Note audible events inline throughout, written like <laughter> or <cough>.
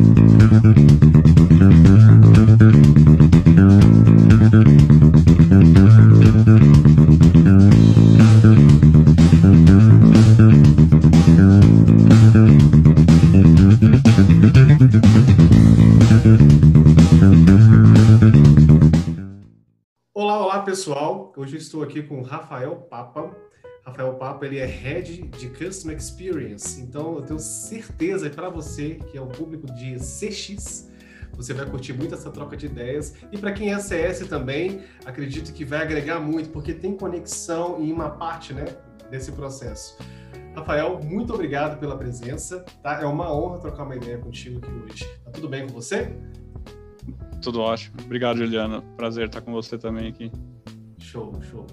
Thank you. Papa, ele é Head de Customer Experience, então eu tenho certeza para você, que é o público de CX, você vai curtir muito essa troca de ideias. E para quem é CS também, acredito que vai agregar muito, porque tem conexão em uma parte né, desse processo. Rafael, muito obrigado pela presença. Tá? É uma honra trocar uma ideia contigo aqui hoje. Tá tudo bem com você? Tudo ótimo. Obrigado, Juliana. Prazer estar com você também aqui. Show, show.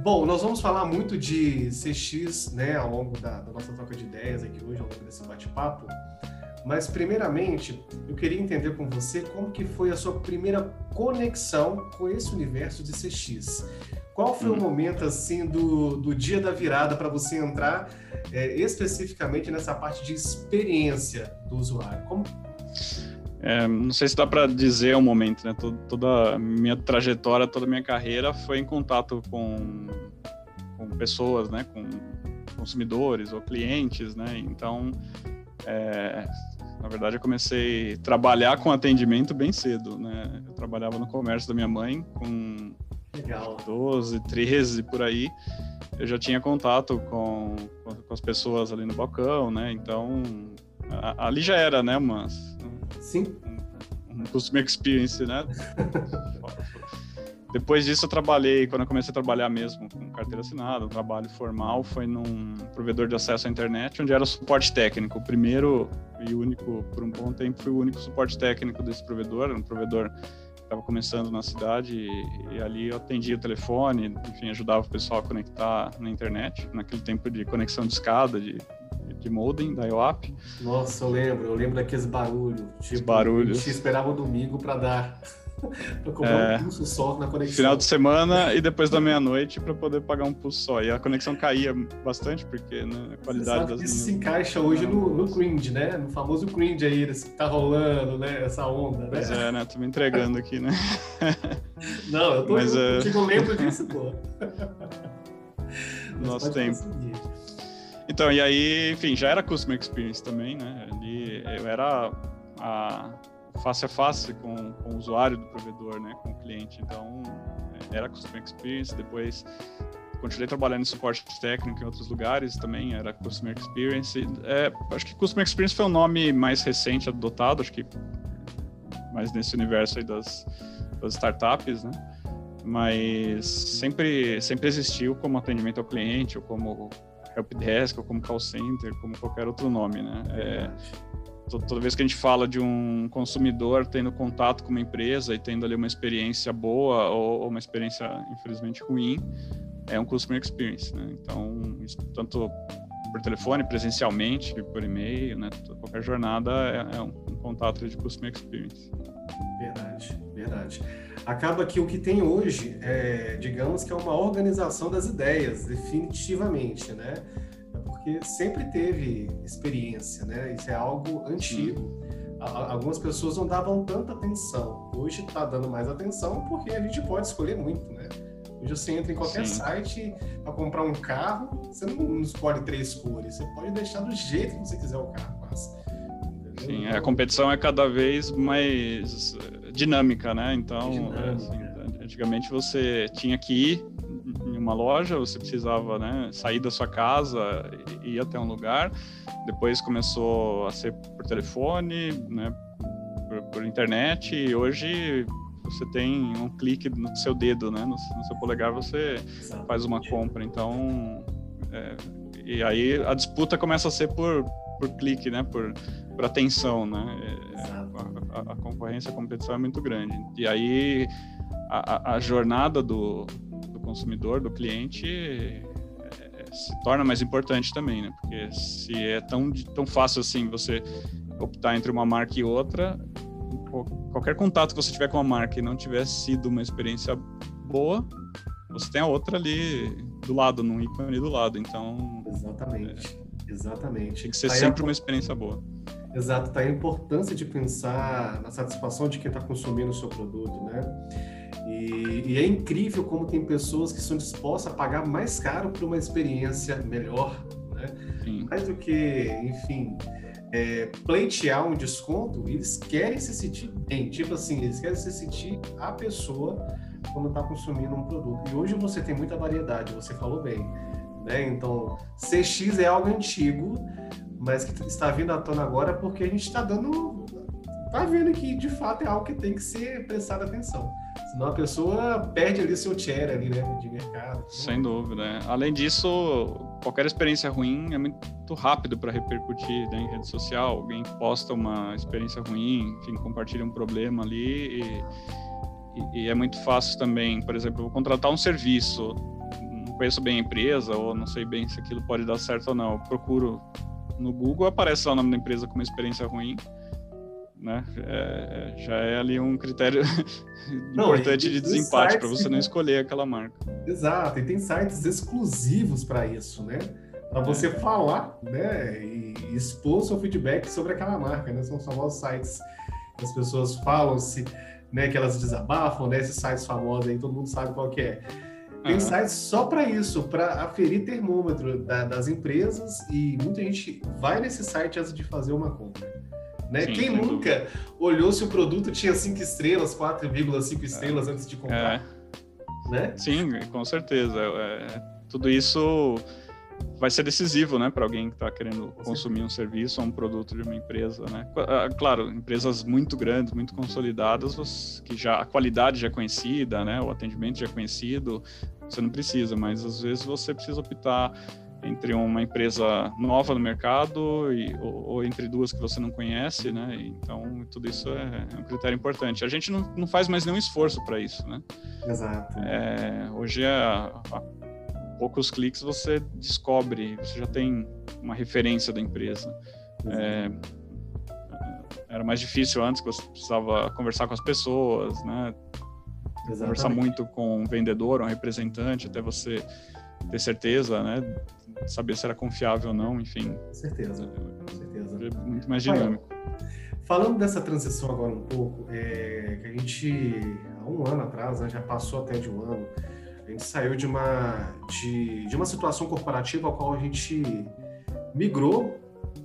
Bom, nós vamos falar muito de CX, né, ao longo da, da nossa troca de ideias aqui hoje, ao longo desse bate-papo. Mas, primeiramente, eu queria entender com você como que foi a sua primeira conexão com esse universo de CX. Qual foi hum. o momento, assim, do, do dia da virada para você entrar é, especificamente nessa parte de experiência do usuário? Como, é, não sei se dá para dizer o um momento, né? Toda, toda a minha trajetória, toda a minha carreira foi em contato com, com pessoas, né? Com consumidores ou clientes, né? Então, é, na verdade, eu comecei a trabalhar com atendimento bem cedo, né? Eu trabalhava no comércio da minha mãe com Legal. 12, 13, por aí. Eu já tinha contato com, com as pessoas ali no balcão, né? Então, ali já era, né, umas Sim. Um, customer experience, né? <laughs> Depois disso eu trabalhei, quando eu comecei a trabalhar mesmo com carteira assinada, um trabalho formal, foi num provedor de acesso à internet, onde era suporte técnico. O primeiro e único, por um bom tempo, fui o único suporte técnico desse provedor, era um provedor que estava começando na cidade e, e, ali eu atendia o telefone, enfim, ajudava o pessoal a conectar na internet, naquele tempo de conexão de escada, de de modem da IOAP. Nossa, eu lembro, eu lembro daqueles barulhos. Tipo, Os barulhos. A gente esperava o domingo para dar. <laughs> para comprar é, um pulso só na conexão. Final de semana e depois da meia-noite para poder pagar um pulso só. E a conexão caía bastante, porque né, a qualidade das. Isso se encaixa hoje no, no cringe, né? No famoso cringe aí, que tá rolando, né? Essa onda, né? Pois é, né? Tô me entregando aqui, né? Não, eu tô Mas, eu, é... eu lembro disso, pô. <laughs> Nosso tempo. Então, e aí, enfim, já era Customer Experience também, né? Ali eu era a face a face com, com o usuário do provedor, né? Com o cliente. Então, era Customer Experience. Depois, continuei trabalhando em suporte técnico em outros lugares também, era Customer Experience. É, acho que Customer Experience foi o nome mais recente adotado, acho que mais nesse universo aí das, das startups, né? Mas sempre, sempre existiu como atendimento ao cliente ou como helpdesk ou como call center, como qualquer outro nome, né? É, toda vez que a gente fala de um consumidor tendo contato com uma empresa e tendo ali uma experiência boa ou, ou uma experiência infelizmente ruim, é um customer experience, né? Então, isso, tanto por telefone, presencialmente, por e-mail, né? Qualquer jornada é, é um, um contato de customer experience. Verdade, verdade acaba que o que tem hoje, é, digamos que é uma organização das ideias, definitivamente, né? É porque sempre teve experiência, né? Isso é algo antigo. Algumas pessoas não davam tanta atenção. Hoje está dando mais atenção porque a gente pode escolher muito, né? Hoje você entra em qualquer Sim. site para comprar um carro, você não escolhe três cores, você pode deixar do jeito que você quiser o carro, quase. Sim, a competição é cada vez mais dinâmica, né? Então, dinâmica. Assim, antigamente você tinha que ir em uma loja, você precisava né, sair da sua casa e ir até um lugar. Depois começou a ser por telefone, né, por, por internet, e hoje você tem um clique no seu dedo, né? No, no seu polegar você Exatamente. faz uma compra. Então, é, e aí a disputa começa a ser por, por clique, né? Por, por atenção, né? É, a, a, concorrência, a competição é muito grande. E aí a, a jornada do, do, consumidor, do cliente, é, é, se torna mais importante também, né? Porque se é tão, tão fácil assim você optar entre uma marca e outra, qualquer contato que você tiver com a marca e não tiver sido uma experiência boa, você tem a outra ali do lado, num ícone do lado. Então. Exatamente. É, Exatamente. Tem que ser Aí sempre a... uma experiência boa. Exato, tá a importância de pensar na satisfação de quem está consumindo o seu produto, né? E, e, é incrível como tem pessoas que são dispostas a pagar mais caro por uma experiência melhor, né? Sim. Mais do que, enfim, é, pleitear um desconto, eles querem se sentir bem. Tipo assim, eles querem se sentir a pessoa quando está consumindo um produto. E hoje você tem muita variedade, você falou bem. Né? Então, CX é algo antigo, mas que está vindo à tona agora porque a gente está dando. Está vendo que de fato é algo que tem que ser prestado atenção. Senão a pessoa perde ali seu share ali, né, de mercado. Sem dúvida. Né? Além disso, qualquer experiência ruim é muito rápido para repercutir né, em rede social. Alguém posta uma experiência ruim, enfim, compartilha um problema ali e, e, e é muito fácil também, por exemplo, vou contratar um serviço, conheço bem a empresa ou não sei bem se aquilo pode dar certo ou não. Eu procuro no Google, aparece lá o nome da empresa com uma experiência ruim né? É, é, já é ali um critério <laughs> não, importante de desempate para você não escolher aquela marca. Exato, e tem sites exclusivos para isso, né? Para você é. falar, né? E expor seu feedback sobre aquela marca, né? São os famosos sites que as pessoas falam se, né? Que elas desabafam, né? Esses sites famosos aí, todo mundo sabe qual que é. Tem uhum. sites só para isso, para aferir termômetro da, das empresas e muita gente vai nesse site antes de fazer uma compra. Né? Sim, Quem nunca dúvida. olhou se o produto tinha 5 estrelas, 4,5 estrelas é. antes de comprar? É. Né? Sim, com certeza. É, tudo isso vai ser decisivo, né, para alguém que está querendo consumir um serviço ou um produto de uma empresa, né? Ah, claro, empresas muito grandes, muito consolidadas, que já a qualidade já é conhecida, né, o atendimento já é conhecido, você não precisa, mas às vezes você precisa optar entre uma empresa nova no mercado e, ou, ou, entre duas que você não conhece, né? Então, tudo isso é, é um critério importante. A gente não, não faz mais nenhum esforço para isso, né? Exato. É, hoje, a, a, poucos cliques, você descobre, você já tem uma referência da empresa. É, era mais difícil antes, que você precisava conversar com as pessoas, né? Exatamente. Conversar muito com um vendedor, um representante, até você ter certeza, né? saber se era confiável ou não, enfim. Com certeza, com certeza. É muito mais dinâmico. falando dessa transição agora um pouco, é, que a gente, há um ano atrás, né, já passou até de um ano, a gente saiu de uma, de, de uma situação corporativa a qual a gente migrou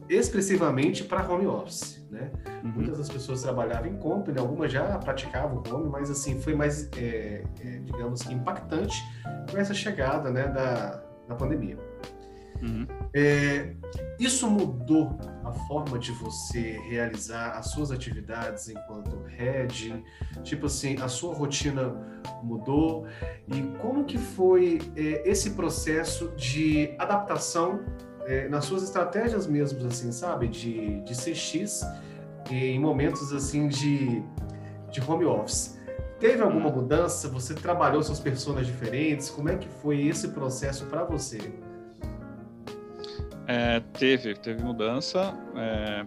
expressivamente para home office, né? Uhum. Muitas das pessoas trabalhavam em company, algumas já praticavam home, mas assim foi mais, é, é, digamos que impactante com essa chegada, né, da, da pandemia. Uhum. É, isso mudou a forma de você realizar as suas atividades enquanto head? Tipo assim, a sua rotina mudou? E como que foi é, esse processo de adaptação é, nas suas estratégias mesmo, assim, sabe? De, de CX em momentos assim de, de home office. Teve alguma uhum. mudança? Você trabalhou suas pessoas diferentes? Como é que foi esse processo para você? É, teve, teve mudança. É,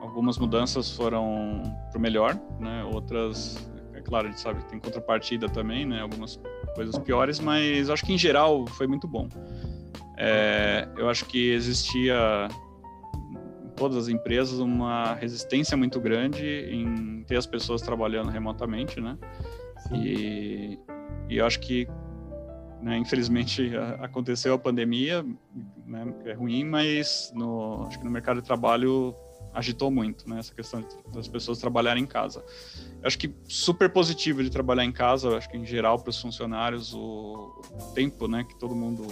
algumas mudanças foram para o melhor, né? Outras, é claro, a gente sabe que tem contrapartida também, né? Algumas coisas piores, mas acho que em geral foi muito bom. É, eu acho que existia em todas as empresas uma resistência muito grande em ter as pessoas trabalhando remotamente, né? E, e eu acho que né? Infelizmente aconteceu a pandemia, né, é ruim, mas no, acho que no mercado de trabalho agitou muito, né, essa questão das pessoas trabalharem em casa. Eu acho que super positivo de trabalhar em casa, acho que em geral para os funcionários o, o, tempo, né, que todo mundo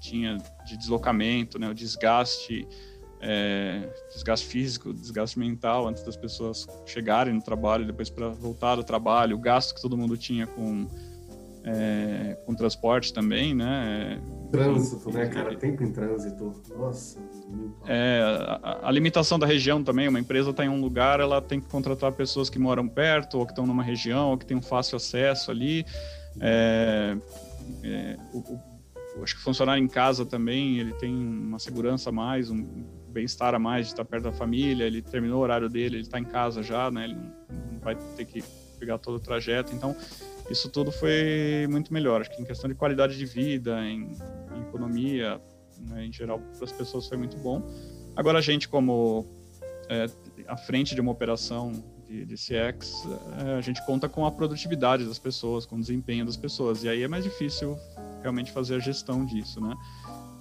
tinha de deslocamento, né, o desgaste, é, desgaste físico, desgaste mental antes das pessoas chegarem no trabalho, depois para voltar do trabalho, o gasto que todo mundo tinha com é, com transporte também, né? Trânsito, né, cara? Tempo em trânsito. Nossa. É, a, a, limitação da região também. Uma empresa está em um lugar, ela tem que contratar pessoas que moram perto, ou que estão numa região, ou que tem um fácil acesso ali. É, é, o, o, acho que funcionar em casa também, ele tem uma segurança a mais, um bem-estar a mais de estar perto da família. Ele terminou o horário dele, ele está em casa já, né? Ele não vai ter que pegar todo o trajeto. Então, isso tudo foi muito melhor. Acho que em questão de qualidade de vida, em, em economia, né, em geral, para as pessoas foi muito bom. Agora, a gente, como é, à frente de uma operação de, de CX, é, a gente conta com a produtividade das pessoas, com o desempenho das pessoas. E aí é mais difícil realmente fazer a gestão disso, né?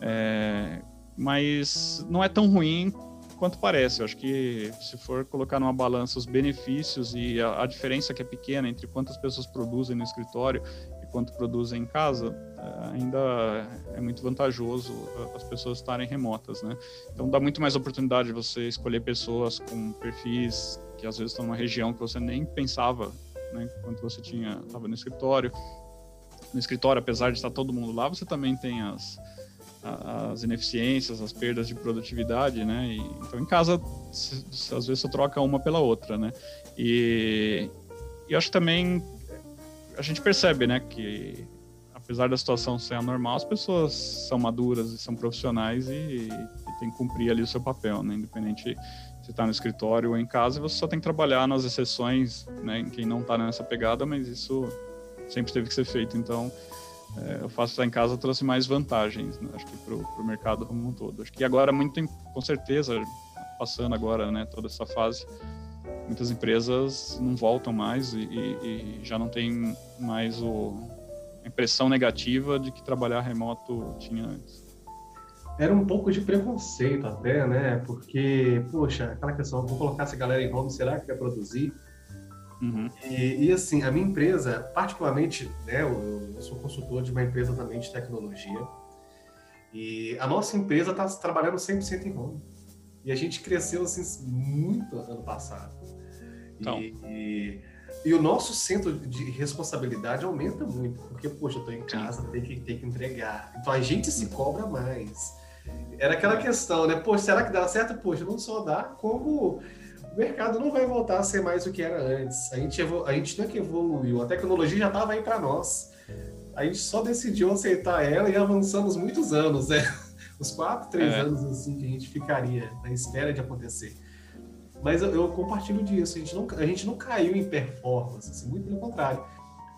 É, mas não é tão ruim quanto parece. Eu acho que se for colocar numa balança os benefícios e a, a diferença que é pequena entre quantas pessoas produzem no escritório e quanto produzem em casa, é, ainda é muito vantajoso as pessoas estarem remotas, né? Então dá muito mais oportunidade de você escolher pessoas com perfis que às vezes estão numa região que você nem pensava, né? Quando você tinha estava no escritório. No escritório, apesar de estar todo mundo lá, você também tem as as ineficiências, as perdas de produtividade, né? E, então, em casa, às vezes você troca uma pela outra, né? E, e acho que também a gente percebe, né, que apesar da situação ser anormal, as pessoas são maduras e são profissionais e, e tem que cumprir ali o seu papel, né? Independente se está no escritório ou em casa, você só tem que trabalhar nas exceções, né? Em quem não está nessa pegada, mas isso sempre teve que ser feito. Então, é, o fato de estar em casa trouxe mais vantagens, né? acho que para o mercado como um todo. Acho que agora, muito com certeza, passando agora né, toda essa fase, muitas empresas não voltam mais e, e, e já não tem mais o, a impressão negativa de que trabalhar remoto tinha antes. Era um pouco de preconceito até, né? Porque, poxa, aquela questão, vou colocar essa galera em home, será que quer produzir? Uhum. E, e, assim, a minha empresa, particularmente, né, eu, eu, sou consultor de uma empresa também de tecnologia, e a nossa empresa está trabalhando 100% em home. E a gente cresceu assim muito ano passado. Então. E, e, e, o nosso centro de responsabilidade aumenta muito, porque, poxa, eu estou em casa, tem que, tem que entregar. Então a gente se cobra mais. Era aquela questão, né? Poxa, será que dá certo? Poxa, não só dá, como o mercado não vai voltar a ser mais o que era antes. A gente, a gente não é que evoluiu, a tecnologia já estava aí para nós. A gente só decidiu aceitar ela e avançamos muitos anos, né? <laughs> Os quatro, três é. anos assim que a gente ficaria na espera de acontecer. Mas eu, eu, compartilho disso. A gente, não, a gente não caiu em performance, assim, muito pelo contrário.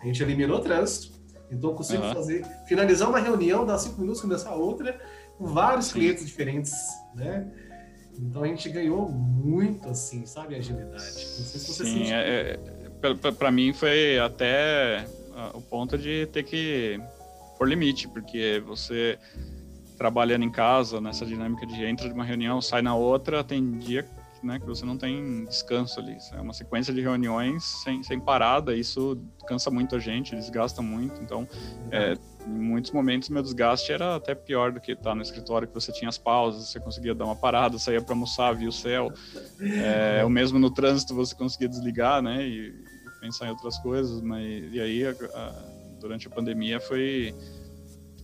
A gente eliminou o trânsito, então eu consigo uhum. fazer, finalizar uma reunião, dar cinco minutos, começar outra, com vários clientes diferentes, né? Então a gente ganhou muito, assim, sabe, agilidade. Não sei se você Sim, é, é, para mim foi até o ponto de ter que pôr limite, porque você trabalhando em casa, nessa dinâmica de entra de uma reunião, sai na outra, tem dia né, que você não tem descanso ali. É uma sequência de reuniões sem, sem parada, isso cansa muito a gente, desgasta muito. Então, é, em muitos momentos, meu desgaste era até pior do que estar no escritório, que você tinha as pausas, você conseguia dar uma parada, saía para almoçar, via o céu. É, o mesmo no trânsito você conseguia desligar, né, e, e pensar em outras coisas. Mas, e aí, a, a, durante a pandemia, foi,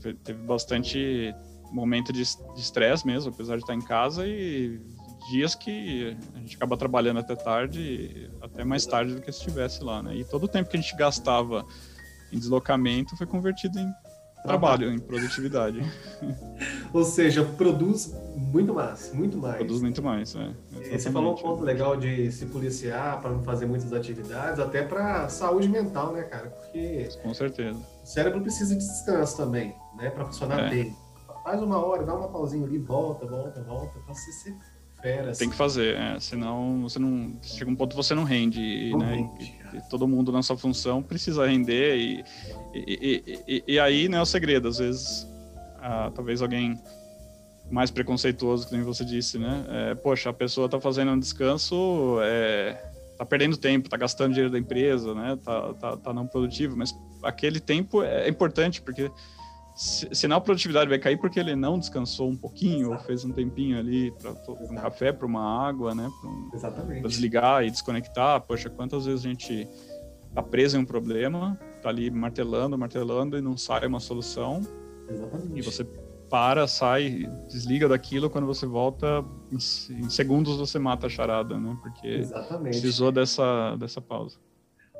foi teve bastante momento de estresse mesmo, apesar de estar em casa e dias que a gente acaba trabalhando até tarde, até mais tarde do que se estivesse lá, né? E todo o tempo que a gente gastava em deslocamento foi convertido em trabalho, em produtividade. <laughs> Ou seja, produz muito mais, muito mais. Produz muito mais, é. Você falou um ponto legal de se policiar para não fazer muitas atividades, até para saúde mental, né, cara? Porque com certeza. O cérebro precisa de descanso também, né, para funcionar é. bem. Faz uma hora, dá uma pausinha ali, volta, volta, volta, para você ser fera. Tem que fazer, é, senão você não. Chega um ponto você não rende, não né? Rende, e, e todo mundo na sua função precisa render, e, e, e, aí, né, o segredo, às vezes, ah, talvez alguém mais preconceituoso, que nem você disse, né? É, poxa, a pessoa está fazendo um descanso, é, tá perdendo tempo, tá gastando dinheiro da empresa, né? Tá, tá, tá não produtivo, mas aquele tempo é importante, porque senão a produtividade vai cair porque ele não descansou um pouquinho ou fez um tempinho ali para um café, para uma água, né? Para desligar e desconectar. Poxa, quantas vezes a gente tá preso em um problema, tá ali martelando, martelando e não sai uma solução. Exatamente. E você para, sai, desliga daquilo, quando você volta, em, em segundos você mata a charada, né? Porque Exatamente. precisou dessa, dessa pausa.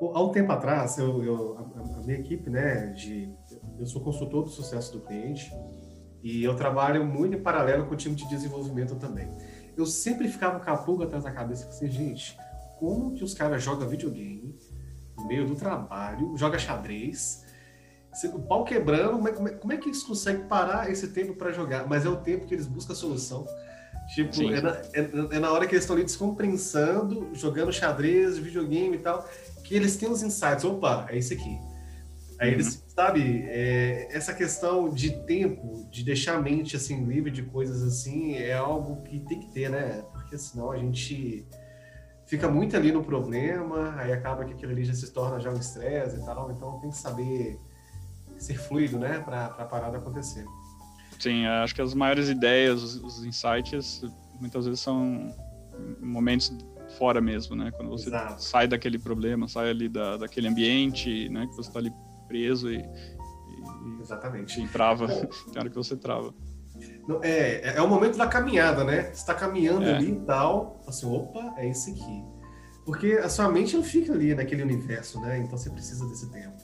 Há um tempo atrás, eu, eu a, a minha equipe, né, de eu sou consultor do sucesso do cliente e eu trabalho muito em paralelo com o time de desenvolvimento também. Eu sempre ficava com a pulga atrás da cabeça assim, gente, como que os caras jogam videogame no meio do trabalho, joga xadrez, o pau quebrando, é, como é, como é que eles conseguem parar esse tempo para jogar? Mas é o tempo que eles buscam a solução. Tipo, é na, é, é na, hora que eles estão ali descompensando, jogando xadrez, videogame e tal, que eles têm os insights. Opa, é isso aqui. Aí eles, uhum. sabe, é, essa questão de tempo, de deixar a mente assim livre de coisas assim, é algo que tem que ter, né? Porque senão a gente fica muito ali no problema, aí acaba que aquilo ali já se torna já um estresse e tal. Então tem que saber ser fluido, né, para a parada acontecer. Sim, acho que as maiores ideias, os insights, muitas vezes são momentos fora mesmo, né? Quando você Exato. sai daquele problema, sai ali da, daquele ambiente, né? Que você está ali preso e, e Exatamente. E trava, <laughs> tem hora que você trava. É, é o momento da caminhada, né? Você está caminhando é. ali e tal, assim, opa, é esse aqui. Porque a sua mente não fica ali naquele universo, né? Então você precisa desse tempo.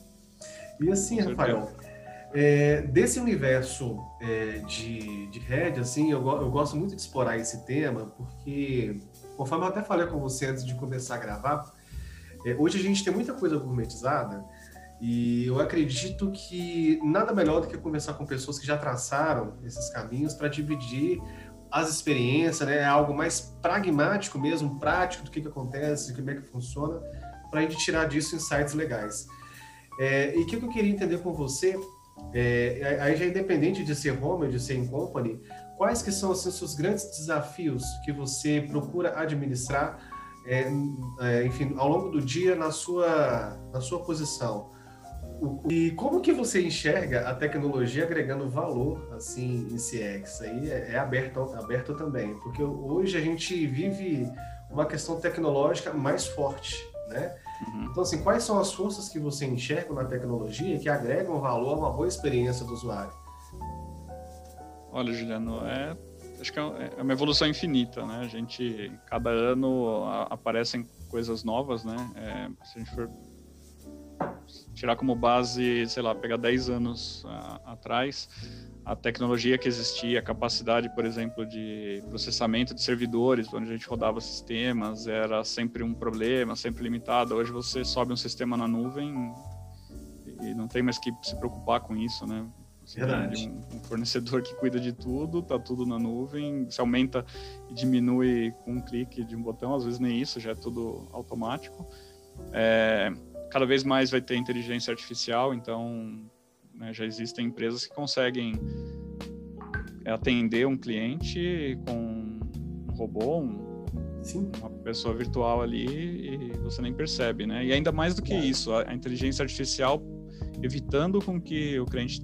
E assim, Rafael, é, desse universo é, de, de Red, assim, eu, eu gosto muito de explorar esse tema, porque, conforme eu até falei com você antes de começar a gravar, é, hoje a gente tem muita coisa gourmetizada, e eu acredito que nada melhor do que conversar com pessoas que já traçaram esses caminhos para dividir as experiências, né? É algo mais pragmático mesmo, prático do que, que acontece, como é que funciona, para a gente tirar disso insights legais. É, e o que eu queria entender com você, é, aí já é independente de ser home ou de ser em company, quais que são assim, os seus grandes desafios que você procura administrar, é, é enfim, ao longo do dia na sua, na sua posição? E como que você enxerga a tecnologia agregando valor assim em CX? Aí é, é aberto, aberto também, porque hoje a gente vive uma questão tecnológica mais forte, né? Uhum. Então, assim, quais são as forças que você enxerga na tecnologia que agregam valor a uma boa experiência do usuário? Olha, Juliano, é, acho que é, é uma evolução infinita, né? A gente, cada ano aparecem coisas novas, né? É, se a gente for tirar como base, sei lá, pegar 10 anos a, atrás, a tecnologia que existia, a capacidade, por exemplo, de processamento de servidores, onde a gente rodava sistemas, era sempre um problema, sempre limitado. Hoje você sobe um sistema na nuvem e não tem mais que se preocupar com isso, né? Você Verdade. Um, um, fornecedor que cuida de tudo, tá tudo na nuvem, se aumenta e diminui com um clique de um botão, às vezes nem isso, já é tudo automático. É, cada vez mais vai ter inteligência artificial, então né, já existem empresas que conseguem atender um cliente com um robô, um, uma pessoa virtual ali e você nem percebe, né? E ainda mais do que é. isso, a, inteligência artificial evitando com que o cliente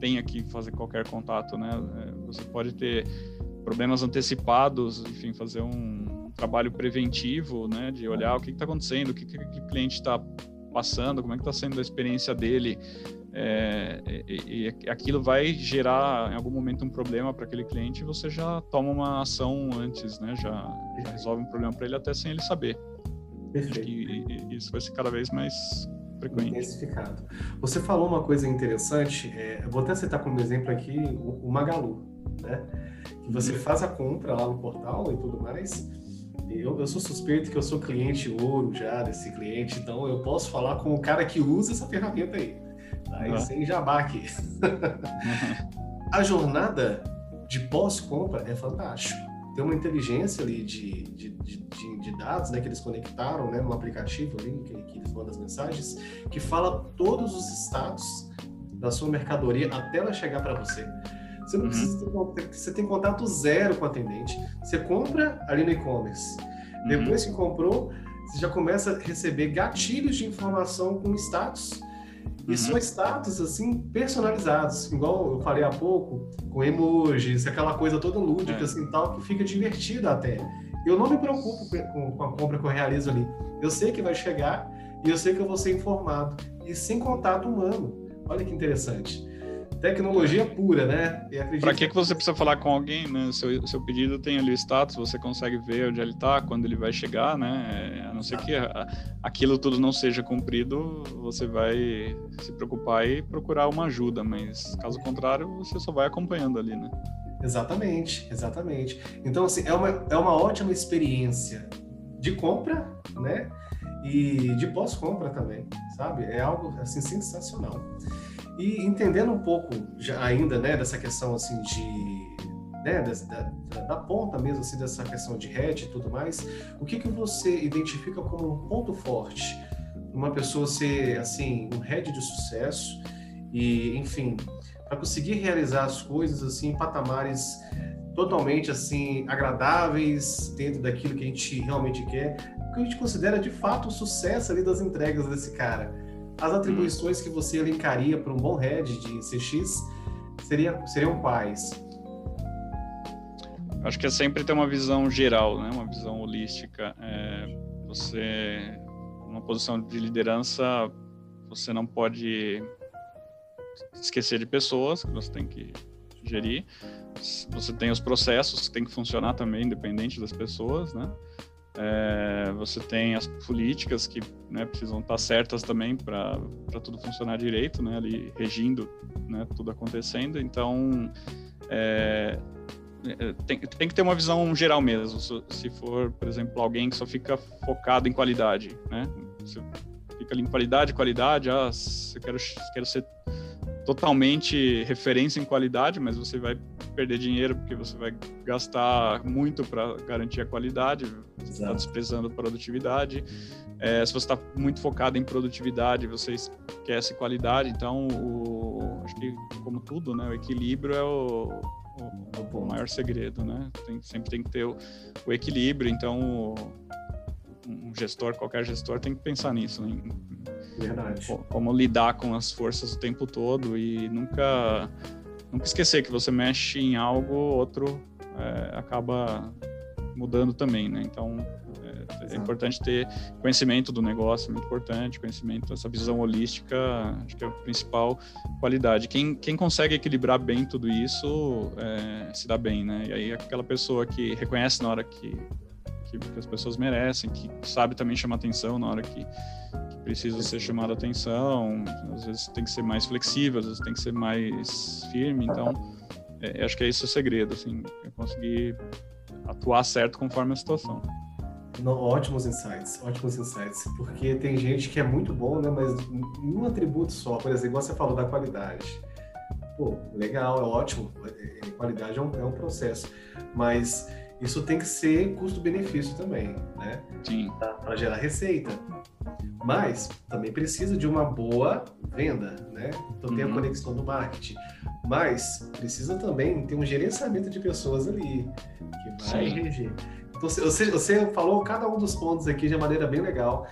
tenha que fazer qualquer contato, né? É, você pode ter problemas antecipados, enfim, fazer um trabalho preventivo, né? De olhar o que está acontecendo, o que, que o cliente está passando, como é que está sendo a experiência dele, é, e, e, aquilo vai gerar em algum momento um problema para aquele cliente você já toma uma ação antes, né? Já, já resolve um problema para ele até sem ele saber. Perfeito. E, isso vai ser cada vez mais frequente. Intensificado. Você falou uma coisa interessante, é, vou até citar como exemplo aqui o, o Magalu, né? Que você uhum. faz a compra lá no portal e tudo mais eu, eu, sou suspeito que eu sou cliente ouro já desse cliente, então eu posso falar com o cara que usa essa ferramenta aí. Tá? Uhum. Sem jabá aqui. <laughs> a jornada de pós-compra é fantástica. Tem uma inteligência ali de, de, de, de, dados né, que eles conectaram né, no aplicativo ali, que, que eles mandam as mensagens, que fala todos os status da sua mercadoria até ela chegar para você. Você não uhum. precisa ter, você tem contato zero com o atendente. Você compra ali no e-commerce. Uhum. Depois que comprou, você já começa a receber gatilhos de informação com status. E uhum. são status assim personalizados, igual eu falei há pouco, com emojis, aquela coisa toda lúdica é. assim tal que fica divertida até. Eu não me preocupo com, com a compra que eu realizo ali. Eu sei que vai chegar e eu sei que eu vou ser informado e sem contato humano. Olha que interessante tecnologia pura, né? Para que, que você precisa falar com alguém, né? Seu, seu pedido tem ali o status, você consegue ver onde ele está, quando ele vai chegar, né? A não ser que a, aquilo tudo não seja cumprido, você vai se preocupar e procurar uma ajuda, mas caso contrário, você só vai acompanhando ali, né? Exatamente, exatamente. Então, assim, é uma, é uma ótima experiência de compra, né? E de pós-compra também, sabe? É algo, assim, sensacional. E entendendo um pouco ainda, né, dessa questão assim de né, da, da, ponta mesmo, assim, dessa questão de head e tudo mais, o que, que você identifica como um ponto forte? Uma pessoa ser, assim, um head de sucesso e, enfim, para conseguir realizar as coisas, assim, em patamares totalmente, assim, agradáveis dentro daquilo que a gente realmente quer, o que a gente considera, de fato, o sucesso ali das entregas desse cara. As atribuições que você elencaria para um bom head de CX seria, seriam quais? Acho que é sempre ter uma visão geral, né? uma visão holística. É, você, numa posição de liderança, você não pode esquecer de pessoas que você tem que gerir. Você tem os processos que tem que funcionar também, independente das pessoas, né? É, você tem as políticas que né, precisam estar certas também para tudo funcionar direito, né, ali regindo né, tudo acontecendo. Então, é, é, tem, tem, que ter uma visão geral mesmo. Se, for, por exemplo, alguém que só fica focado em qualidade, né? Você fica ali em qualidade, qualidade, ah, eu quero, quero ser totalmente referência em qualidade, mas você vai perder dinheiro porque você vai gastar muito para garantir a qualidade, você está desprezando a produtividade. É, se você está muito focado em produtividade, você esquece qualidade. Então, o, acho que como tudo, né, o equilíbrio é o, o, o maior segredo, né? Tem, sempre tem que ter o, o equilíbrio, então um gestor, qualquer gestor tem que pensar nisso, né? Verdade. Como lidar com as forças o tempo todo e nunca, nunca esquecer que você mexe em algo, outro é, acaba mudando também, né? Então, é importante ter conhecimento do negócio, muito importante, conhecimento, essa visão holística, acho que é a principal qualidade. Quem, quem consegue equilibrar bem tudo isso é, se dá bem, né? E aí aquela pessoa que reconhece na hora que, que, que as pessoas merecem, que sabe também chamar atenção na hora que, que precisa ser chamada atenção, às vezes tem que ser mais flexível, às vezes tem que ser mais firme, então é, acho que é isso o segredo, assim, é conseguir atuar certo conforme a situação. Ótimos insights, ótimos insights. Porque tem gente que é muito bom, né? Mas um atributo só, por exemplo, você falou da qualidade. Pô, legal, é ótimo. É, é, qualidade é um, é um processo. Mas isso tem que ser custo-benefício também, né? Sim. Para gerar receita. Mas também precisa de uma boa venda, né? Então uhum. tem a uhum. conexão do marketing. Mas precisa também ter um gerenciamento de pessoas ali, que vai Sim. reger. Então, você, você falou cada um dos pontos aqui de maneira bem legal.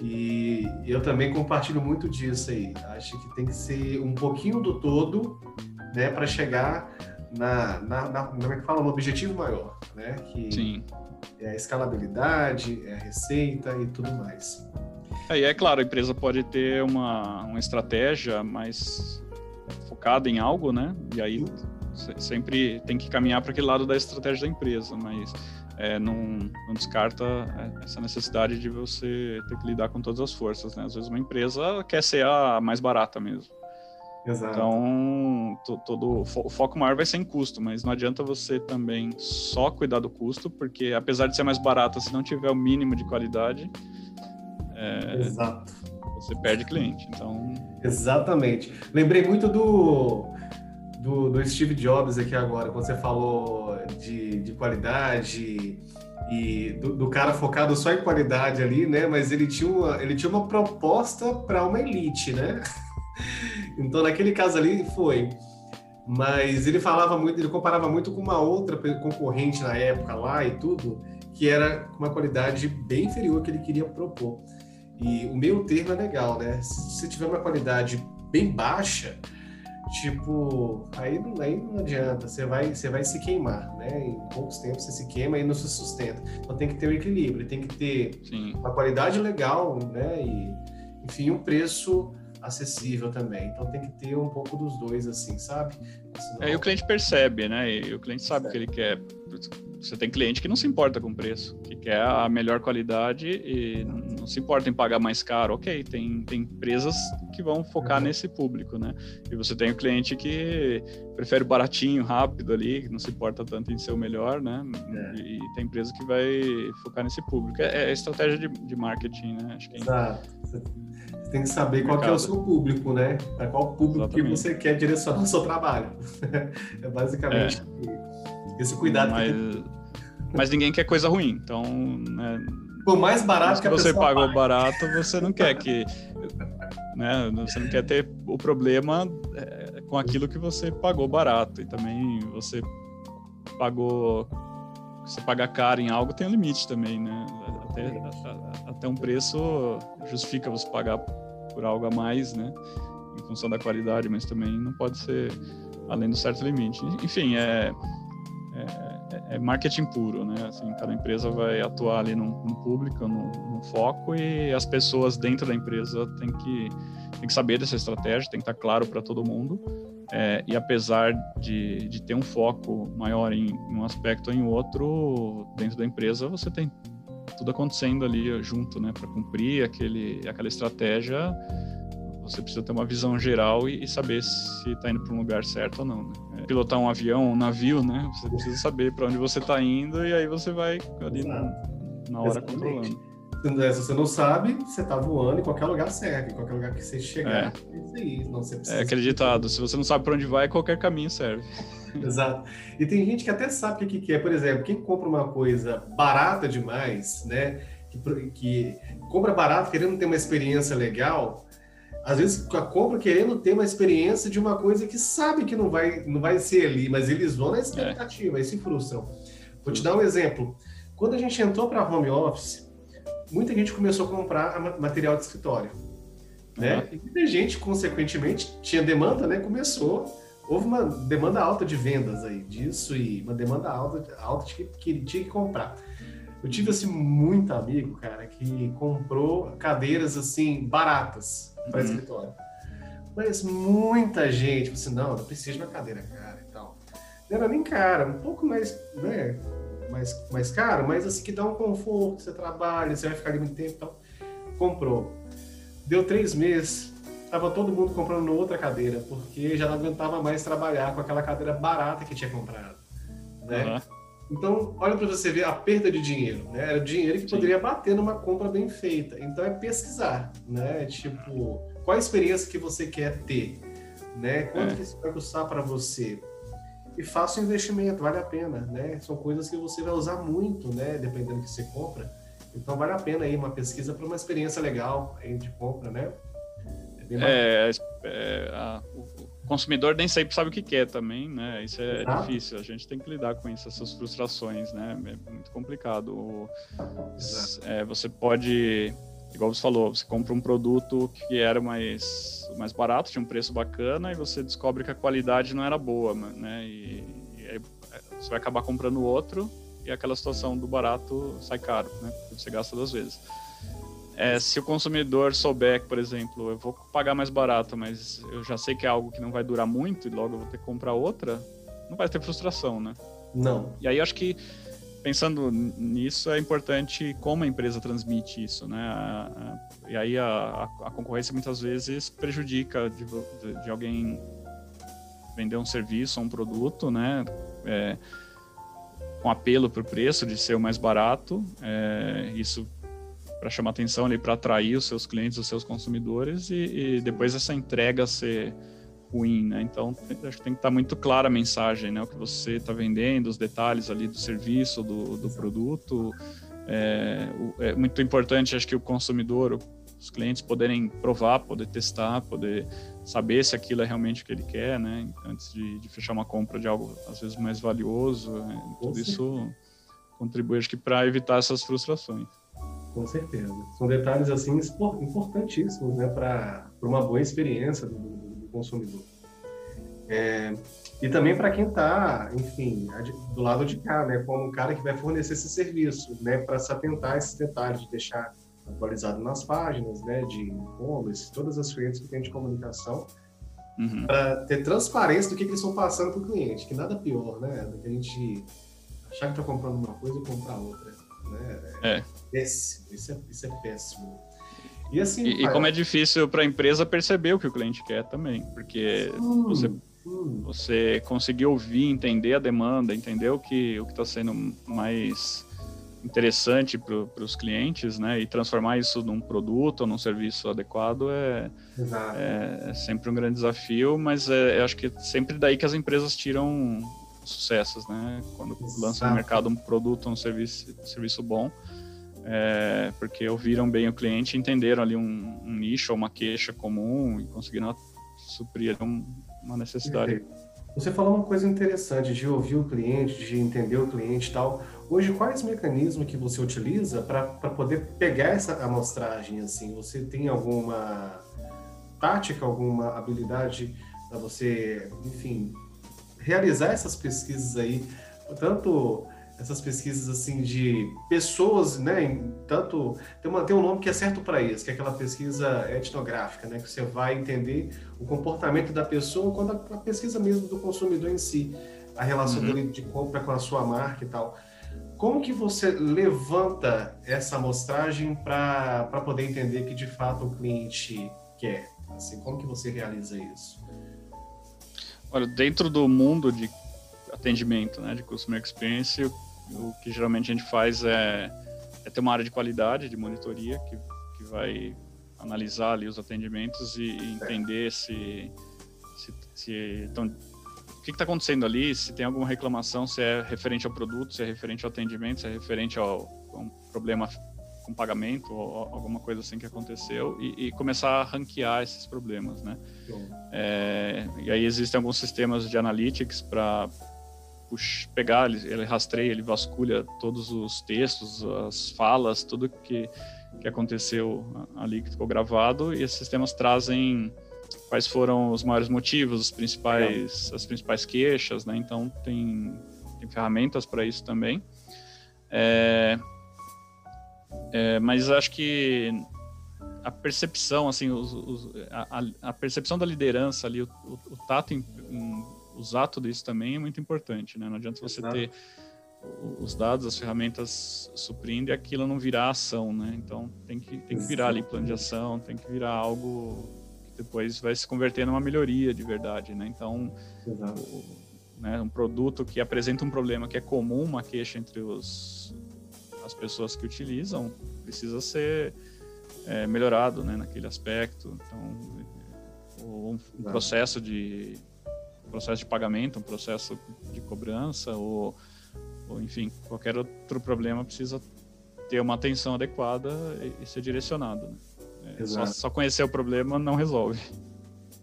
E eu também compartilho muito disso aí. Acho que tem que ser um pouquinho do todo, né, para chegar na, na, na, como é que fala, no objetivo maior, né? Que Sim. é a escalabilidade, é a receita e tudo mais. É, e é claro, a empresa pode ter uma, uma estratégia mais focada em algo, né? E aí sempre tem que caminhar para aquele lado da estratégia da empresa, mas é, não, não, descarta é, essa necessidade de você ter que lidar com todas as forças, né? Às vezes uma empresa quer ser a mais barata mesmo. Exato. Então, todo, o foco maior vai ser em custo, mas não adianta você também só cuidar do custo, porque apesar de ser mais barata, se não tiver o mínimo de qualidade, é, Exato. você perde cliente. Então... Exatamente. Lembrei muito do do, do Steve Jobs aqui agora, quando você falou de, de qualidade e do, do, cara focado só em qualidade ali, né? Mas ele tinha uma, ele tinha uma proposta para uma elite, né? <laughs> então, naquele caso ali, foi. Mas ele falava muito, ele comparava muito com uma outra concorrente na época lá e tudo, que era uma qualidade bem inferior que ele queria propor. E o meio termo é legal, né? Se tiver uma qualidade bem baixa, tipo, aí não, aí não adianta, você vai, você vai se queimar, né? Em poucos tempos você se queima e não se sustenta. Então tem que ter um equilíbrio, tem que ter Sim. uma qualidade legal, né? E, enfim, um preço acessível também. Então tem que ter um pouco dos dois, assim, sabe? Senão... É, e o cliente percebe, né? E o cliente sabe o que ele quer. Você tem cliente que não se importa com o preço, que quer a melhor qualidade e não se importa em pagar mais caro. Ok, tem, tem empresas que vão focar uhum. nesse público, né? E você tem o cliente que prefere baratinho, rápido ali, que não se importa tanto em ser o melhor, né? É. E, tem empresa que vai focar nesse público. É, é estratégia de, de marketing, né? Acho que é Exato. Tem que saber qual que é o seu público, né? Para qual público Exatamente. que você quer direcionar o seu trabalho. <laughs> é basicamente. É. Esse cuidado mas, que mas ninguém quer coisa ruim. Então, né, por mais barato que você pagou barato, você não quer que <laughs> né, você não quer ter o problema é, com aquilo que você pagou barato e também você pagou você pagar caro em algo tem um limite também, né? Até, até um preço justifica você pagar por algo a mais, né? Em função da qualidade, mas também não pode ser além do certo limite. Enfim, é, é, é marketing puro, né? Assim, cada empresa vai atuar ali num, num público, num, num, foco e as pessoas dentro da empresa têm que, têm que saber dessa estratégia, tem que estar claro para todo mundo. É, e apesar de, de ter um foco maior em, em um aspecto ou em outro, dentro da empresa você tem tudo acontecendo ali junto, né? Para cumprir aquele, aquela estratégia, você precisa ter uma visão geral e, e saber se está indo para um lugar certo ou não. Né? É, pilotar um avião, um navio, né? Você precisa saber para onde você está indo e aí você vai ali na, na, hora Exatamente. controlando. Se você não sabe, você está voando em qualquer lugar serve, qualquer lugar que você chegar. É, é isso aí. Não, você é acreditado. Se você não sabe para onde vai, qualquer caminho serve. <laughs> Exato. E tem gente que até sabe o que, que é. Por exemplo, quem compra uma coisa barata demais, né? Que, que compra barato querendo ter uma experiência legal, às vezes a compra querendo ter uma experiência de uma coisa que sabe que não vai, não vai ser ali, mas eles vão na expectativa é. e se frustram. Vou te dar um exemplo. Quando a gente entrou para home office, muita gente começou a comprar material de escritório. Né? Uhum. E muita gente, consequentemente, tinha demanda, né? Começou, houve uma demanda alta de vendas aí disso e uma demanda alta, alta de que, que tinha que comprar. Eu tive assim muito amigo, cara, que comprou cadeiras assim baratas para uhum. escritório. Mas muita gente, tipo assim, não, não precisa de uma cadeira cara e tal. Não era nem cara, um pouco mais, né, mais, mais caro, mas assim, que dá um conforto, você trabalha, você vai ficar ali muito tempo e tal. Comprou. Deu três meses, tava todo mundo comprando outra cadeira, porque já não aguentava mais trabalhar com aquela cadeira barata que tinha comprado, né? Uhum. Então, olha para você ver a perda de dinheiro, né? Era dinheiro que poderia bater numa compra bem feita. Então, é pesquisar, né? Tipo, qual a experiência que você quer ter, né? Quanto é. que isso vai custar para você? E faça o investimento, vale a pena, né? São coisas que você vai usar muito, né? Dependendo do que você compra. Então, vale a pena aí uma pesquisa para uma experiência legal aí de compra, né? É, é, é a, o consumidor nem sempre sabe o que quer também, né? Isso é difícil, a gente tem que lidar com isso, essas frustrações, né? É muito complicado. É, você pode, igual você falou, você compra um produto que era mais, mais barato, tinha um preço bacana, e você descobre que a qualidade não era boa, né? E, e aí você vai acabar comprando outro, e aquela situação do barato sai caro, né? Você gasta duas vezes. É, se o consumidor souber que, por exemplo, eu vou pagar mais barato, mas eu já sei que é algo que não vai durar muito e logo eu vou ter que comprar outra, não vai ter frustração, né? Não. E aí acho que pensando nisso é importante como a empresa transmite isso, né? A, a, e aí a, a, concorrência muitas vezes prejudica de, de, de, alguém vender um serviço ou um produto, né? É, com apelo para o preço de ser o mais barato, é, isso para chamar atenção ali, para atrair os seus clientes, os seus consumidores e, e, depois essa entrega ser ruim, né? Então acho que tem que estar tá muito clara a mensagem, né? O que você está vendendo, os detalhes ali do serviço, do, do produto. É, é, muito importante, acho que o consumidor, os clientes poderem provar, poder testar, poder saber se aquilo é realmente o que ele quer, né? Antes de, de fechar uma compra de algo às vezes mais valioso, né? tudo isso contribui, acho que para evitar essas frustrações. Com certeza. São detalhes assim importantíssimos né, para uma boa experiência do, do, do consumidor. É, e também para quem está, enfim, do lado de cá, né, como o cara que vai fornecer esse serviço, né, para se atentar a esses detalhes, de deixar atualizado nas páginas, né, de e-commerce, todas as frentes que tem de comunicação, uhum. para ter transparência do que, que eles estão passando para o cliente, que nada pior, né, do que a gente achar que está comprando uma coisa e comprar outra. Né? É. Péssimo, isso é, isso é péssimo. E, assim, e, e como é difícil para a empresa perceber o que o cliente quer também, porque hum, você, hum. você conseguir ouvir, entender a demanda, entender o que o está sendo mais interessante para os clientes, né, e transformar isso num produto ou num serviço adequado é, é, é sempre um grande desafio, mas é, eu acho que é sempre daí que as empresas tiram sucessos, né? Quando lançam no mercado um produto, um serviço, serviço bom, é, porque ouviram bem o cliente, entenderam ali um, um nicho ou uma queixa comum e conseguiram suprir um, uma necessidade. Você falou uma coisa interessante de ouvir o cliente, de entender o cliente e tal. Hoje, quais mecanismos que você utiliza para poder pegar essa amostragem? Assim, você tem alguma tática, alguma habilidade para você, enfim, realizar essas pesquisas aí, tanto essas pesquisas assim de pessoas, né? Tanto tem, uma, tem um nome que é certo para isso, que é aquela pesquisa etnográfica, né? Que você vai entender o comportamento da pessoa quando a, a pesquisa mesmo do consumidor em si, a relação uhum. dele de compra com a sua marca e tal. Como que você levanta essa amostragem para poder entender que de fato o cliente quer? Assim, como que você realiza isso? Olha, dentro do mundo de atendimento, né, de customer experience, o que geralmente a gente faz é, é ter uma área de qualidade, de monitoria, que, que vai analisar ali os atendimentos e, e entender se, se, se o que está acontecendo ali, se tem alguma reclamação, se é referente ao produto, se é referente ao atendimento, se é referente ao um problema com pagamento ou alguma coisa assim que aconteceu e, e começar a ranquear esses problemas, né? É, e aí existem alguns sistemas de analytics para pegar, ele, ele rastreia, ele vasculha todos os textos, as falas, tudo que, que aconteceu ali que ficou gravado, e esses sistemas trazem quais foram os maiores motivos, os principais, as principais queixas, né? Então tem, tem ferramentas para isso também. É, é, mas acho que a percepção, assim, os, os, a, a, percepção da liderança ali, o, o, o tato em, em usar tudo isso também é muito importante, né? Não adianta você Exato. ter os dados, as ferramentas suprindo e aquilo não virar ação, né? Então tem que, tem que virar ali plano de ação, tem que virar algo que depois vai se converter numa melhoria de verdade, né? Então, o, né, um produto que apresenta um problema que é comum, uma queixa entre os, as pessoas que utilizam, precisa ser é, melhorado, né? Naquele aspecto. Então, um, um processo de processo de pagamento, um processo de cobrança ou, ou enfim, qualquer outro problema precisa ter uma atenção adequada e, e ser direcionado. Né? É, só, só, conhecer o problema não resolve.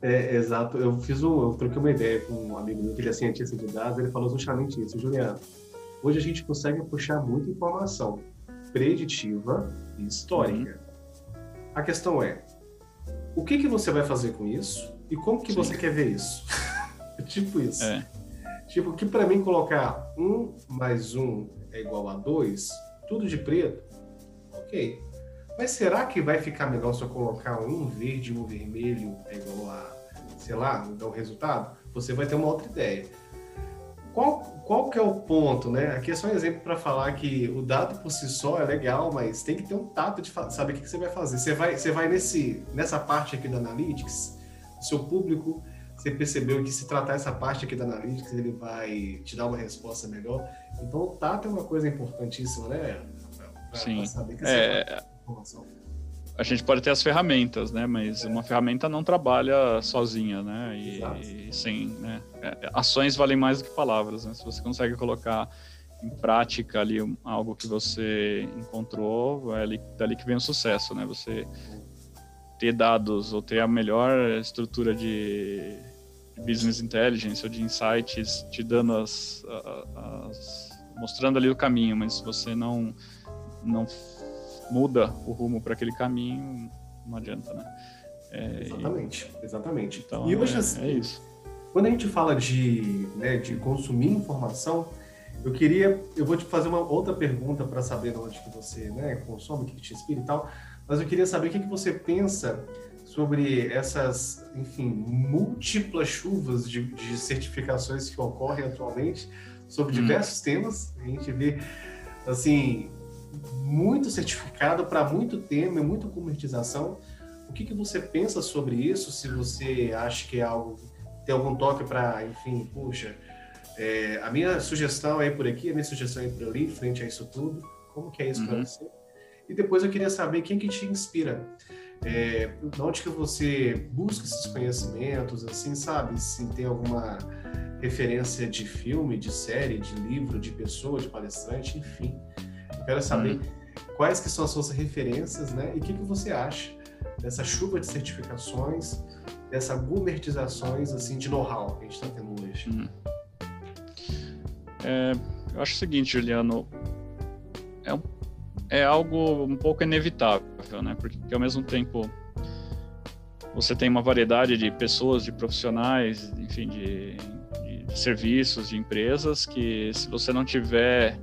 É, exato. Eu fiz um, eu troquei uma ideia com um amigo meu que ele é cientista de dados, ele falou justamente isso, Juliano. Hoje a gente consegue puxar muita informação preditiva e histórica. Uhum. A questão é, o que que você vai fazer com isso e como que Sim. você quer ver isso? <laughs> tipo isso. É. Tipo, que para mim colocar um mais um é igual a dois, tudo de preto, ok. Mas será que vai ficar melhor se eu colocar um verde e um vermelho é igual a, sei lá, dar o um resultado? Você vai ter uma outra ideia. Qual, qual que é o ponto, né? Aqui é só um exemplo para falar que o dado por si só é legal, mas tem que ter um tato de saber o que você vai fazer. Você vai, você vai nesse, nessa parte aqui da Analytics, seu público você percebeu que se tratar essa parte aqui da Analytics, ele vai te dar uma resposta melhor. Então, o tato é uma coisa importantíssima, né? Pra saber que é... informação. A gente pode ter as ferramentas, né? Mas uma ferramenta não trabalha sozinha, né? E, e sem, né? É, ações valem mais do que palavras, né? Se você consegue colocar em prática ali algo que você encontrou, é ali, dali que vem o sucesso, né? Você ter dados ou ter a melhor estrutura de business intelligence ou de insights te dando as, as, mostrando ali o caminho, mas se você não não muda o rumo para aquele caminho, não adianta, né? É, exatamente, e, exatamente. Então, e hoje, é, assim, é isso. Quando a gente fala de, né, de consumir informação, eu queria, eu vou te fazer uma outra pergunta para saber onde que você né, consome, o que te inspira e tal, mas eu queria saber o que, que você pensa sobre essas, enfim, múltiplas chuvas de, de certificações que ocorrem atualmente sobre hum. diversos temas. A gente vê, assim, muito certificado para muito tema, muita commercialização. O que, que você pensa sobre isso? Se você acha que é algo, tem algum toque para, enfim, puxa, é, a minha sugestão é por aqui, a minha sugestão é por ali, frente a isso tudo. Como que é isso uhum. para você? E depois eu queria saber quem que te inspira é, onde que você busca esses conhecimentos, assim, sabe? Se tem alguma referência de filme, de série, de livro, de pessoa, de palestrante, enfim. Eu quero saber uhum. quais que são as suas referências, né? E o que, que você acha dessa chuva de certificações, dessa gourmetizações assim de know-how que a gente está tendo hoje. Uhum. É, eu acho o seguinte, Juliano, é, é algo um pouco inevitável, né? Porque ao mesmo tempo você tem uma variedade de pessoas, de profissionais, enfim, de, de, de serviços, de empresas que se você não tiver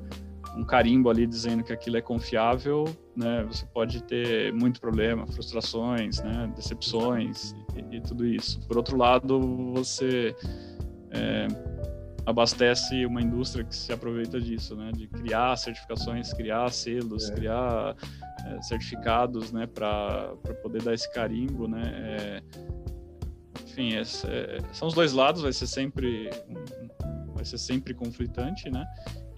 um carimbo ali dizendo que aquilo é confiável, né, você pode ter muito problema, frustrações, né, decepções e, e tudo isso. Por outro lado, você é, abastece uma indústria que se aproveita disso, né, de criar certificações, criar selos, é. criar é, certificados, né, para poder dar esse carimbo, né. É, enfim, é, são os dois lados, vai ser sempre vai ser sempre conflitante, né?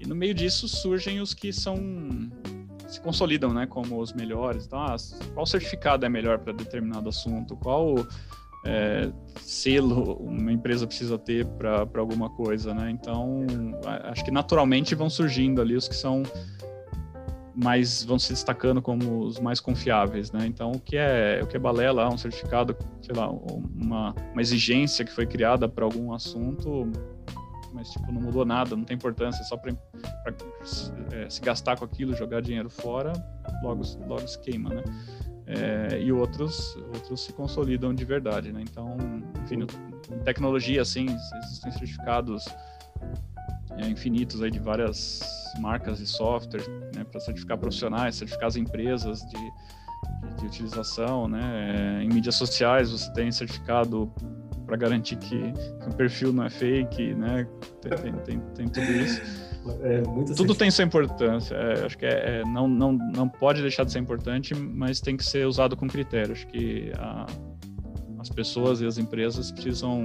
E no meio disso surgem os que são se consolidam, né, como os melhores. Então, ah, qual certificado é melhor para determinado assunto? Qual é, selo uma empresa precisa ter para alguma coisa, né? Então, acho que naturalmente vão surgindo ali os que são mais vão se destacando como os mais confiáveis, né? Então, o que é o que é balela, um certificado, sei lá, uma, uma exigência que foi criada para algum assunto, mas tipo não mudou nada, não tem importância, só para é, se gastar com aquilo, jogar dinheiro fora, logo logo se queima, né? É, e outros outros se consolidam de verdade, né? Então, enfim, tecnologia assim, existem certificados é, infinitos aí de várias marcas de software, né, para certificar profissionais, certificar as empresas de, de, de utilização, né? É, em mídias sociais você tem certificado para garantir que, que o perfil não é fake, né? Tem, tem, tem, tem tudo isso. É, tudo tem sua importância. É, acho que é, é, não, não, não pode deixar de ser importante, mas tem que ser usado com critério. Acho que a, as pessoas e as empresas precisam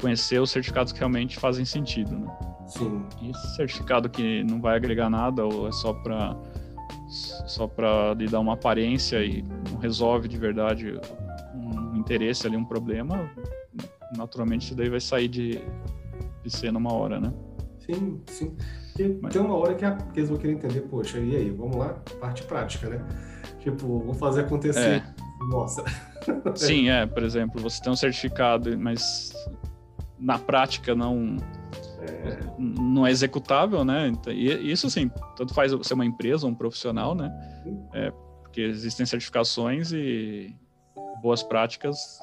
conhecer os certificados que realmente fazem sentido, né? Sim. E certificado que não vai agregar nada ou é só para só para lhe dar uma aparência e não resolve de verdade interesse ali, um problema, naturalmente isso daí vai sair de, de cena uma hora, né? Sim, sim. Mas... tem uma hora que, a, que eles vão querer entender, poxa, e aí, vamos lá, parte prática, né? Tipo, vou fazer acontecer. É. Nossa. <laughs> Sim, é, por exemplo, você tem um certificado, mas na prática não é. não é executável, né? Então, e isso, assim, tanto faz ser uma empresa, um profissional, né? É, porque existem certificações e boas práticas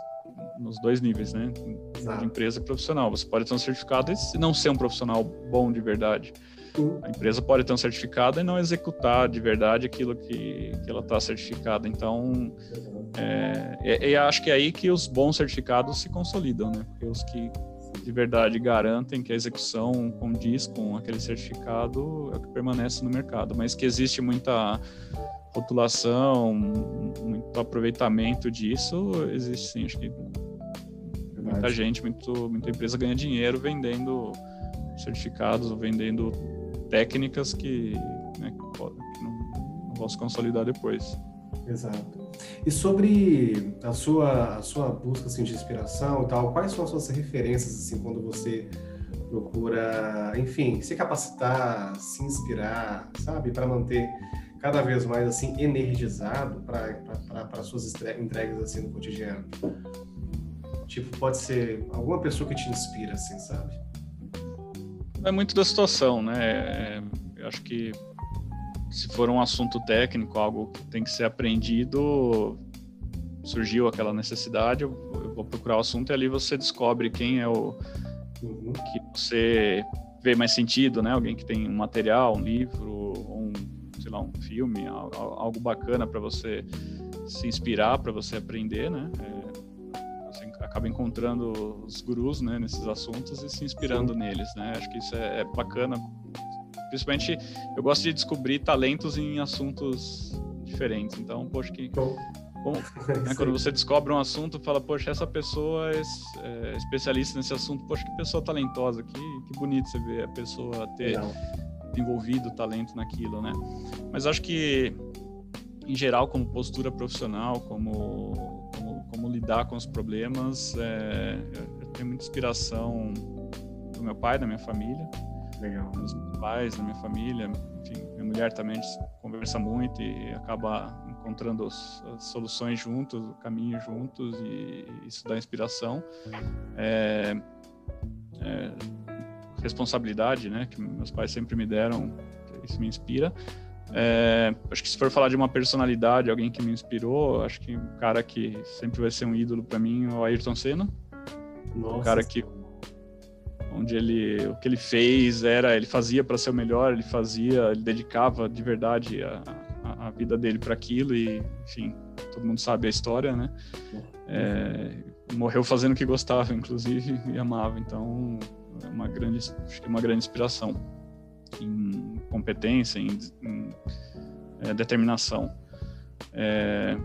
nos dois níveis, né? De empresa e profissional. Você pode ter um certificado e não ser um profissional bom de verdade. A empresa pode ter um certificado e não executar de verdade aquilo que, que ela está certificada. Então, é, é, é, acho que é aí que os bons certificados se consolidam, né? Porque os que de verdade garantem que a execução condiz com aquele certificado é o que permanece no mercado. Mas que existe muita rotulação, muito aproveitamento disso, existe sim. Acho que muita gente, muito, muita empresa ganha dinheiro vendendo certificados ou vendendo técnicas que, né, que não, não vão se consolidar depois. Exato. E sobre a sua, a sua busca assim, de inspiração e tal, quais são as suas referências assim, quando você procura, enfim, se capacitar, se inspirar, sabe, para manter cada vez mais assim energizado para suas entregas assim no cotidiano? Tipo, pode ser alguma pessoa que te inspira, assim, sabe? É muito da situação, né? É, eu acho que se for um assunto técnico, algo que tem que ser aprendido, surgiu aquela necessidade, eu, vou procurar o assunto e ali você descobre quem é o uhum. que você vê mais sentido, né? Alguém que tem um material, um livro, sei lá, um filme, algo bacana para você se inspirar, para você aprender, né? É, você acaba encontrando os gurus, né, nesses assuntos e se inspirando Sim. neles, né? Acho que isso é, é bacana. Principalmente, eu gosto de descobrir talentos em assuntos diferentes. Então, poxa, que bom, <laughs> né, quando você descobre um assunto, fala, poxa, essa pessoa é, é, especialista nesse assunto, poxa, que pessoa talentosa, que, que bonito você ver a pessoa ter Legal desenvolvido talento naquilo, né? Mas acho que, em geral, como postura profissional, como, como, como lidar com os problemas, é, eu tenho muita inspiração do meu pai, da minha família. Legal. Dos meus pais, da minha família. Enfim, minha mulher também conversa muito e acaba encontrando as, as soluções juntos, o caminho juntos e isso dá inspiração. É, é, responsabilidade, né, que meus pais sempre me deram, isso me inspira. É, acho que se for falar de uma personalidade, alguém que me inspirou, acho que um cara que sempre vai ser um ídolo para mim é o Ayrton Senna. Nossa. Um cara que onde ele o que ele fez era ele fazia para ser o melhor, ele fazia, ele dedicava de verdade a, a, a vida dele para aquilo e enfim todo mundo sabe a história, né? É, morreu fazendo o que gostava, inclusive <laughs> e amava. Então é uma grande acho que é uma grande inspiração em competência, em, em é, determinação. É,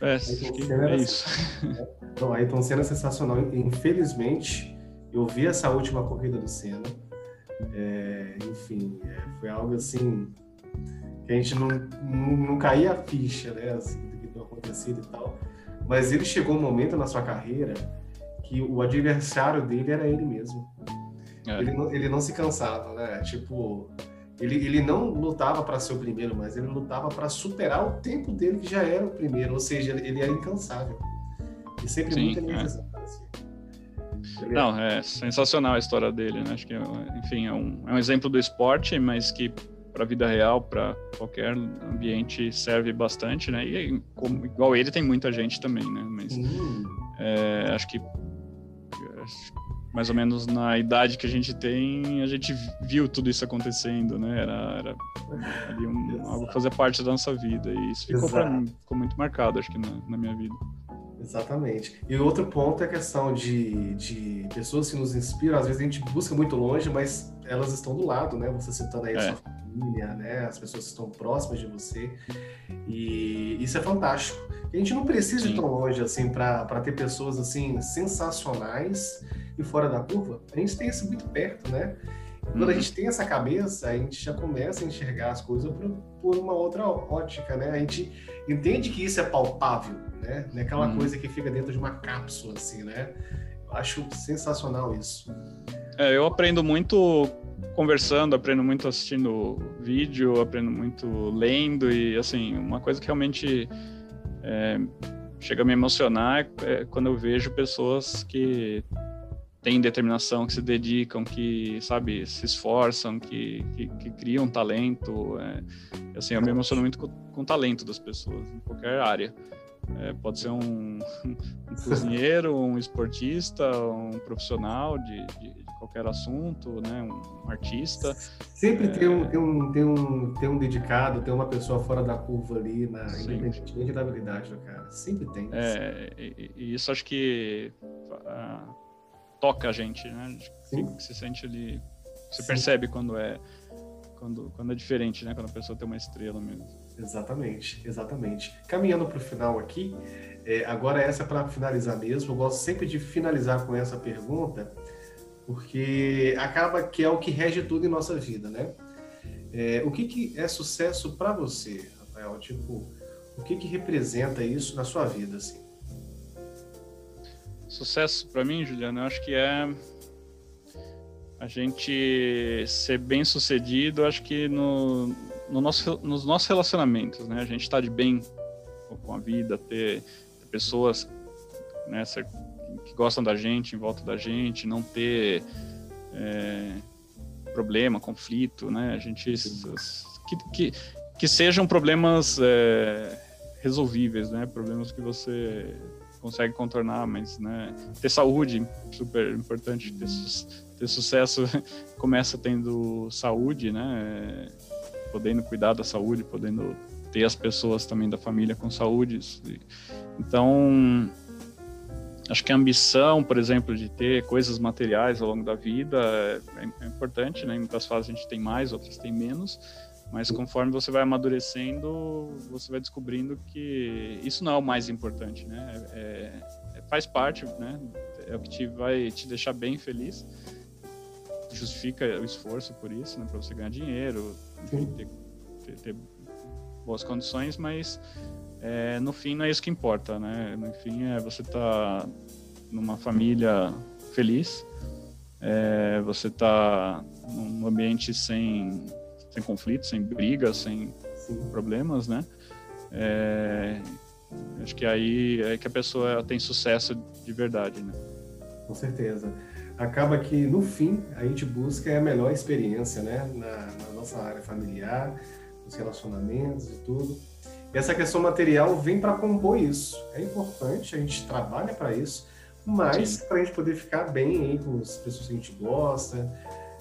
é, acho que é isso. <laughs> Então, Ayrton Senna é sensacional. Infelizmente, eu vi essa última corrida do Senna. É, enfim, é, foi algo assim que a gente não, não, não caía a ficha, né? Assim, do que tinha acontecido e tal. Mas ele chegou um momento na sua carreira que o adversário dele era ele mesmo. É. Ele, não, ele não se cansava, né? Tipo, ele, ele não lutava para ser o primeiro, mas ele lutava para superar o tempo dele, que já era o primeiro, ou seja, ele era incansável. E sempre Sim, muito energizado. É. Assim. Não, é sensacional a história dele, né? Acho que, enfim, é um, é um exemplo do esporte, mas que para a vida real, para qualquer ambiente serve bastante, né? E como, igual ele tem muita gente também, né? Mas é, acho que mais ou menos na idade que a gente tem, a gente viu tudo isso acontecendo, né? Era, era um, algo que fazia parte da nossa vida. E isso ficou, mim, ficou muito marcado, acho que, na, na, minha vida. Exatamente. E outro ponto é a questão de, de pessoas que nos inspiram. Às vezes a gente busca muito longe, mas elas estão do lado, né? Você citando aí é. a sua família, né? As pessoas que estão próximas de você. E isso é fantástico. A gente não precisa Sim. ir tão longe, assim, para ter pessoas, assim, sensacionais e fora da curva, a gente tem isso muito perto, né? Quando uhum. a gente tem essa cabeça, a gente já começa a enxergar as coisas por, por uma outra ótica, né? A gente entende que isso é palpável, né? Não é aquela uhum. coisa que fica dentro de uma cápsula, assim, né? Eu acho sensacional isso. É, eu aprendo muito conversando, aprendo muito assistindo vídeo, aprendo muito lendo e, assim, uma coisa que realmente é, chega a me emocionar é quando eu vejo pessoas que têm determinação, que se dedicam, que, sabe, se esforçam, que, que, que criam talento. É, assim, eu me emociono muito com, com o talento das pessoas, em qualquer área. É, pode ser um, <laughs> um, cozinheiro, um esportista, um profissional de, de, de, qualquer assunto, né? um, artista. Sempre é... tem, um, tem, um, tem, um, tem um dedicado, tem uma pessoa fora da curva ali, na, independentemente da habilidade do cara. Sempre tem. É, e, e, isso acho que uh, toca a gente, né? Que se sente ali. Você Sim. percebe quando é quando, quando é diferente, né? Quando a pessoa tem uma estrela mesmo. Exatamente, exatamente. Caminhando para o final aqui, é, agora essa é para finalizar mesmo. Eu gosto sempre de finalizar com essa pergunta, porque acaba que é o que rege tudo em nossa vida, né? É, o que, que é sucesso para você, Rafael? Tipo, o que, que representa isso na sua vida, assim? Sucesso para mim, Juliano, eu acho que é a gente ser bem sucedido, acho que no, no nosso, nos nossos relacionamentos, né? A gente estar tá de bem com a vida, ter, ter pessoas né, que gostam da gente, em volta da gente, não ter é, problema, conflito, né? A gente que, que, que sejam problemas é, resolvíveis, né? Problemas que você consegue contornar, mas né, ter saúde, super importante, ter, su ter sucesso <laughs> começa tendo saúde, né, podendo cuidar da saúde, podendo ter as pessoas também da família com saúde. Então, acho que a ambição, por exemplo, de ter coisas materiais ao longo da vida é, é importante, né? Em muitas fases a gente tem mais, outras tem menos, mas conforme você vai amadurecendo, você vai descobrindo que isso não é o mais importante, né? É, é, faz parte, né? É o que te vai te deixar bem feliz. Justifica o esforço por isso, né? Para você ganhar dinheiro, ter, ter, ter, boas condições, mas é, no fim não é isso que importa, né? No fim é você estar tá numa família feliz, é, você está num ambiente sem, sem conflitos, sem brigas, sem Sim. problemas, né? É, acho que aí é que a pessoa tem sucesso de verdade, né? Com certeza. Acaba que, no fim, a gente busca a melhor experiência, né? Na, na nossa área familiar, nos relacionamentos e tudo. E essa questão material vem para compor isso. É importante, a gente trabalha para isso, mas para a gente poder ficar bem com as pessoas que a gente gosta,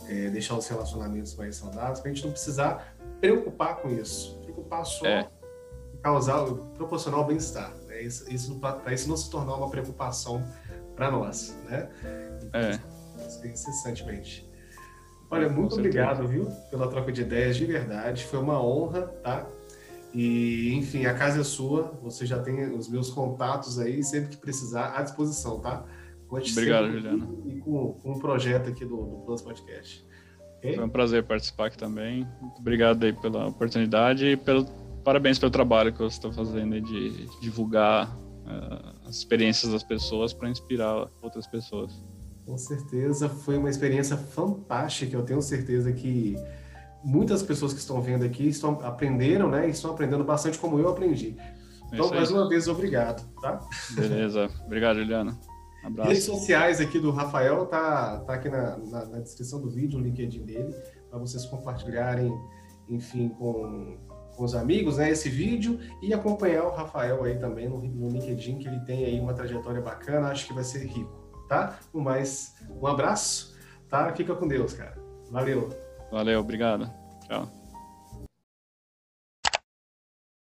é, deixar os relacionamentos mais saudáveis, para a gente não precisar preocupar com isso. Preocupar só é. causar, proporcionar o bem-estar. Né? Isso, isso para isso não se tornar uma preocupação para nós, né? É. Incessantemente. Olha, muito obrigado, viu, pela troca de ideias, de verdade. Foi uma honra, tá? E, enfim, a casa é sua. Você já tem os meus contatos aí, sempre que precisar, à disposição, tá? Conte Obrigado, Juliana. E com, com um projeto aqui do, do Plus Podcast. Okay? Foi um prazer participar aqui também. Muito obrigado aí pela oportunidade e pelo, parabéns pelo trabalho que você está fazendo de divulgar uh, as experiências das pessoas para inspirar outras pessoas. Com certeza, foi uma experiência fantástica. Eu tenho certeza que muitas pessoas que estão vendo aqui estão aprenderam, né? E estão aprendendo bastante como eu aprendi. Então, mais uma vez, obrigado, tá? Beleza. Obrigado, Juliana. Abraço. Redes sociais aqui do Rafael tá, tá aqui na, na, na descrição do vídeo, o LinkedIn dele, para vocês compartilharem, enfim, com, com os amigos, né, esse vídeo e acompanhar o Rafael aí também no, no LinkedIn, que ele tem aí uma trajetória bacana, acho que vai ser rico, tá? No mais, um abraço, tá? Fica com Deus, cara. Valeu. Valeu, obrigado. Tchau.